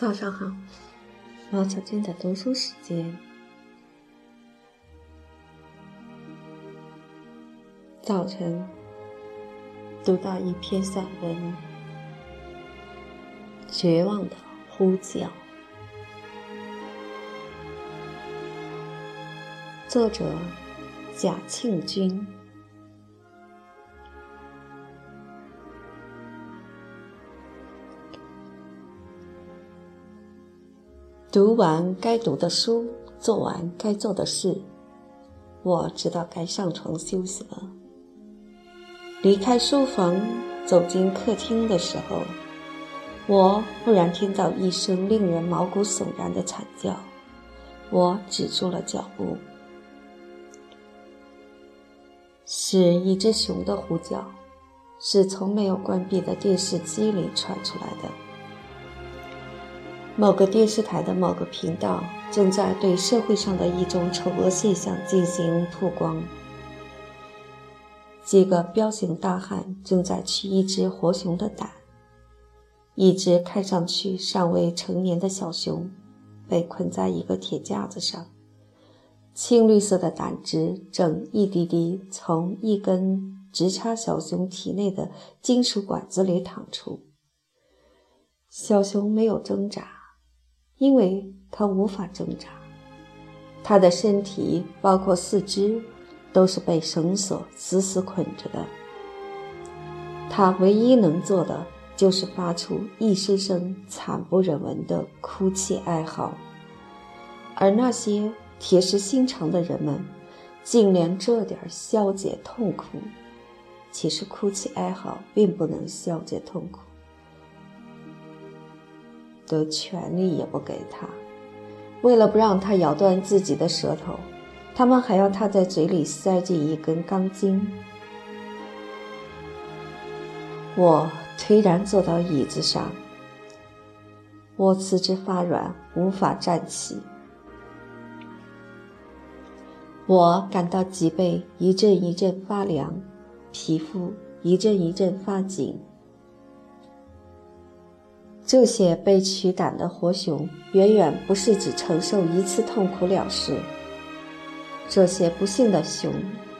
早上好，毛小娟的读书时间。早晨读到一篇散文，《绝望的呼叫》，作者贾庆君。读完该读的书，做完该做的事，我知道该上床休息了。离开书房，走进客厅的时候，我忽然听到一声令人毛骨悚然的惨叫。我止住了脚步，是一只熊的呼叫，是从没有关闭的电视机里传出来的。某个电视台的某个频道正在对社会上的一种丑恶现象进行曝光。几个彪形大汉正在取一只活熊的胆。一只看上去尚未成年的小熊被捆在一个铁架子上，青绿色的胆汁正一滴滴从一根直插小熊体内的金属管子里淌出。小熊没有挣扎。因为他无法挣扎，他的身体包括四肢都是被绳索死死捆着的。他唯一能做的就是发出一声声惨不忍闻的哭泣哀嚎，而那些铁石心肠的人们，竟连这点消解痛苦，其实哭泣哀嚎并不能消解痛苦。的权利也不给他，为了不让他咬断自己的舌头，他们还要他在嘴里塞进一根钢筋。我颓然坐到椅子上，我四肢发软，无法站起。我感到脊背一阵一阵发凉，皮肤一阵一阵发紧。这些被取胆的活熊，远远不是只承受一次痛苦了事。这些不幸的熊，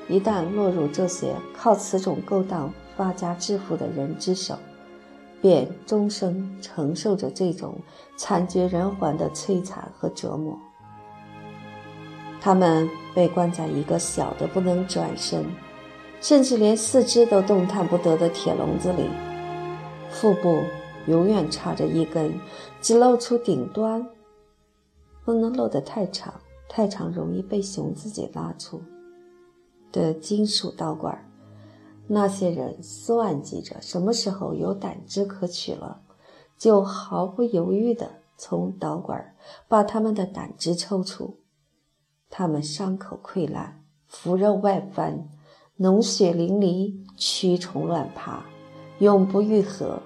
一旦落入这些靠此种勾当发家致富的人之手，便终生承受着这种惨绝人寰的摧残和折磨。他们被关在一个小的不能转身，甚至连四肢都动弹不得的铁笼子里，腹部。永远插着一根，只露出顶端，不能露得太长，太长容易被熊自己拉出的金属导管。那些人算计着什么时候有胆汁可取了，就毫不犹豫地从导管把他们的胆汁抽出。他们伤口溃烂，腐肉外翻，脓血淋漓，蛆虫乱爬，永不愈合。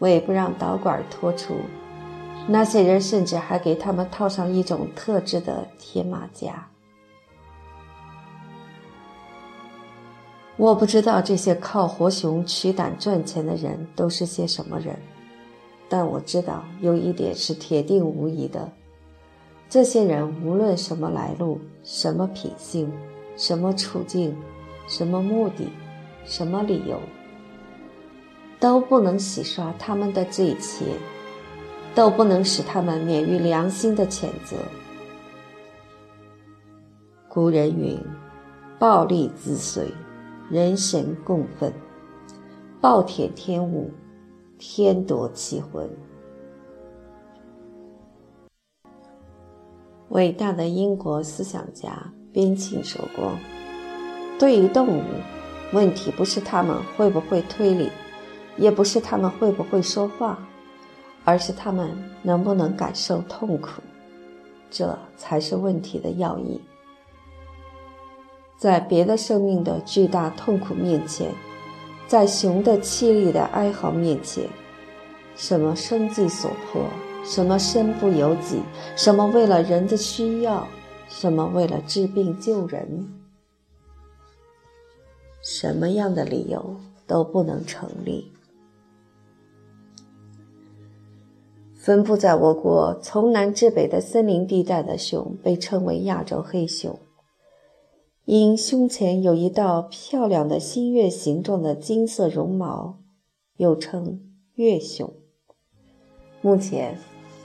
为不让导管脱出，那些人甚至还给他们套上一种特制的铁马甲。我不知道这些靠活熊取胆赚钱的人都是些什么人，但我知道有一点是铁定无疑的：这些人无论什么来路、什么品性、什么处境、什么目的、什么理由。都不能洗刷他们的罪愆，都不能使他们免于良心的谴责。古人云：“暴力自随，人神共愤；暴殄天物，天夺其魂。”伟大的英国思想家边沁说过：“对于动物，问题不是他们会不会推理。”也不是他们会不会说话，而是他们能不能感受痛苦，这才是问题的要义。在别的生命的巨大痛苦面前，在熊的凄厉的哀嚎面前，什么生计所迫，什么身不由己，什么为了人的需要，什么为了治病救人，什么样的理由都不能成立。分布在我国从南至北的森林地带的熊被称为亚洲黑熊，因胸前有一道漂亮的新月形状的金色绒毛，又称月熊。目前，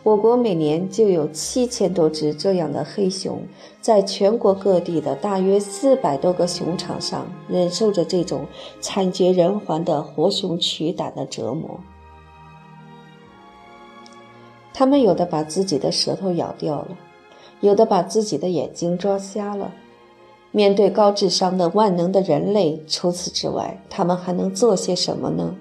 我国每年就有七千多只这样的黑熊，在全国各地的大约四百多个熊场上，忍受着这种惨绝人寰的活熊取胆的折磨。他们有的把自己的舌头咬掉了，有的把自己的眼睛抓瞎了。面对高智商的万能的人类，除此之外，他们还能做些什么呢？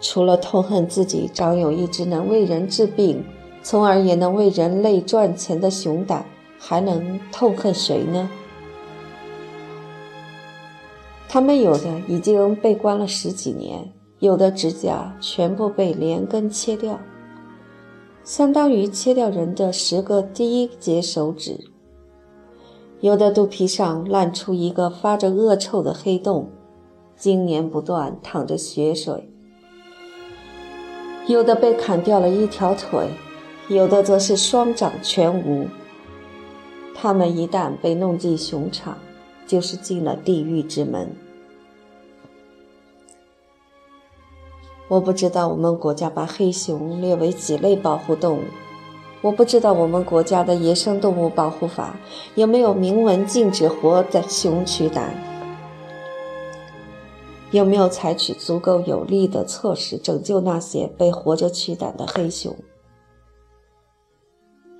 除了痛恨自己长有一只能为人治病，从而也能为人类赚钱的熊胆，还能痛恨谁呢？他们有的已经被关了十几年，有的指甲全部被连根切掉。相当于切掉人的十个第一节手指，有的肚皮上烂出一个发着恶臭的黑洞，经年不断淌着血水；有的被砍掉了一条腿，有的则是双掌全无。他们一旦被弄进熊场，就是进了地狱之门。我不知道我们国家把黑熊列为几类保护动物，我不知道我们国家的野生动物保护法有没有明文禁止活的熊取胆，有没有采取足够有力的措施拯救那些被活着取胆的黑熊。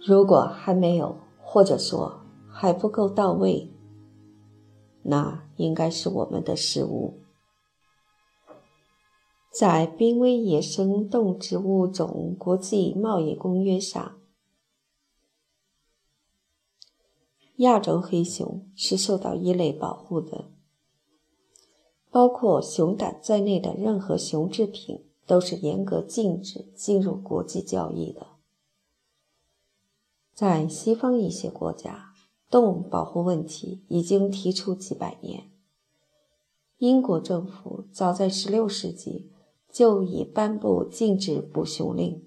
如果还没有，或者说还不够到位，那应该是我们的失误。在《濒危野生动植物种国际贸易公约》上，亚洲黑熊是受到一类保护的，包括熊胆在内的任何熊制品都是严格禁止进入国际交易的。在西方一些国家，动物保护问题已经提出几百年。英国政府早在16世纪。就已颁布禁止捕熊令。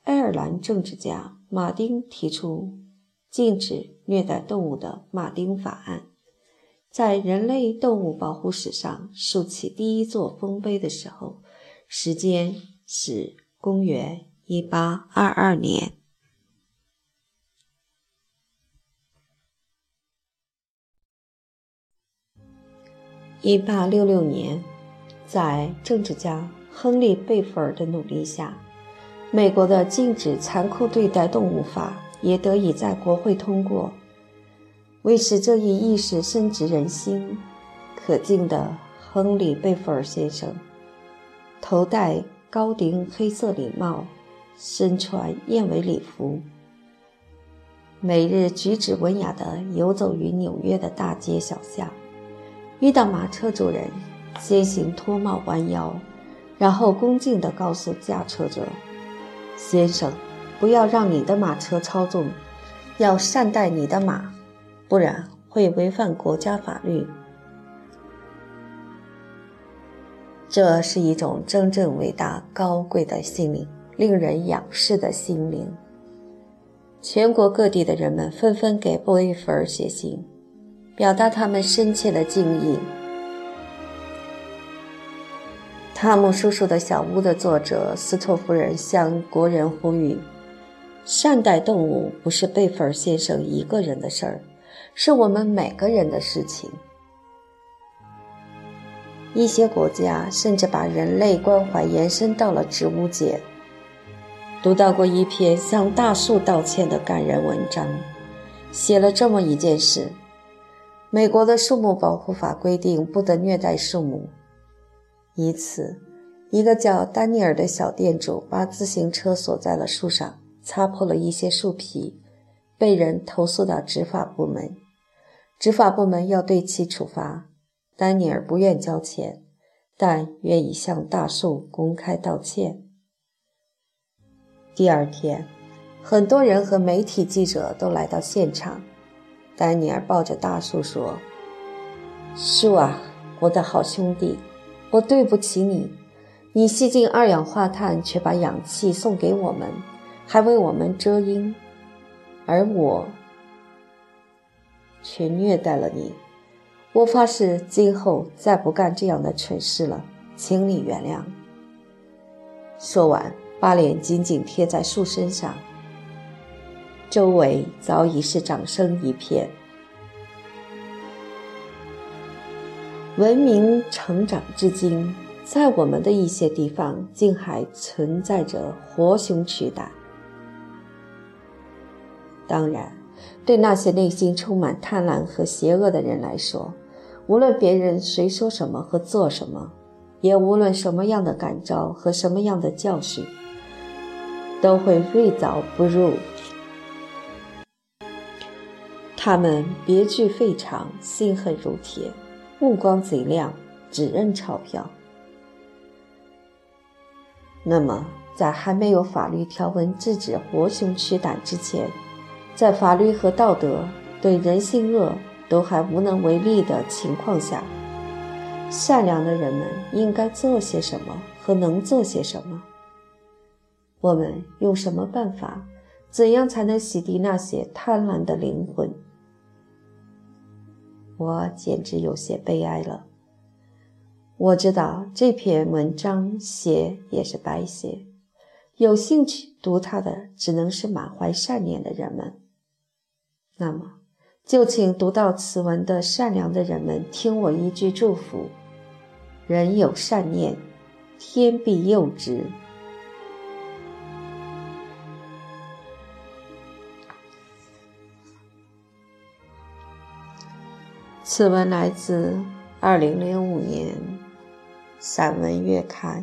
爱尔兰政治家马丁提出禁止虐待动物的马丁法案，在人类动物保护史上竖起第一座丰碑的时候，时间是公元一八二二年。一八六六年。在政治家亨利·贝弗尔的努力下，美国的禁止残酷对待动物法也得以在国会通过。为使这一意识深植人心，可敬的亨利·贝弗尔先生，头戴高顶黑色礼帽，身穿燕尾礼服，每日举止文雅地游走于纽约的大街小巷，遇到马车主人。先行脱帽弯腰，然后恭敬地告诉驾车者：“先生，不要让你的马车操纵，要善待你的马，不然会违反国家法律。”这是一种真正伟大高贵的心灵，令人仰视的心灵。全国各地的人们纷纷给布伊弗尔写信，表达他们深切的敬意。《汤姆叔叔的小屋》的作者斯托夫人向国人呼吁：善待动物不是贝弗尔先生一个人的事儿，是我们每个人的事情。一些国家甚至把人类关怀延伸到了植物界。读到过一篇向大树道歉的感人文章，写了这么一件事：美国的树木保护法规定不得虐待树木。一次，一个叫丹尼尔的小店主把自行车锁在了树上，擦破了一些树皮，被人投诉到执法部门。执法部门要对其处罚。丹尼尔不愿交钱，但愿意向大树公开道歉。第二天，很多人和媒体记者都来到现场。丹尼尔抱着大树说：“树啊，我的好兄弟。”我对不起你，你吸进二氧化碳，却把氧气送给我们，还为我们遮阴，而我却虐待了你。我发誓，今后再不干这样的蠢事了，请你原谅。说完，把脸紧紧贴在树身上，周围早已是掌声一片。文明成长至今，在我们的一些地方，竟还存在着活熊取胆。当然，对那些内心充满贪婪和邪恶的人来说，无论别人谁说什么和做什么，也无论什么样的感召和什么样的教训，都会锐早不入。他们别具非常，心狠如铁，目光贼亮，只认钞票。那么，在还没有法律条文制止活熊取胆之前，在法律和道德对人性恶。都还无能为力的情况下，善良的人们应该做些什么和能做些什么？我们用什么办法？怎样才能洗涤那些贪婪的灵魂？我简直有些悲哀了。我知道这篇文章写也是白写，有兴趣读它的只能是满怀善念的人们。那么。就请读到此文的善良的人们听我一句祝福：人有善念，天必佑之。此文来自二零零五年《散文月刊》。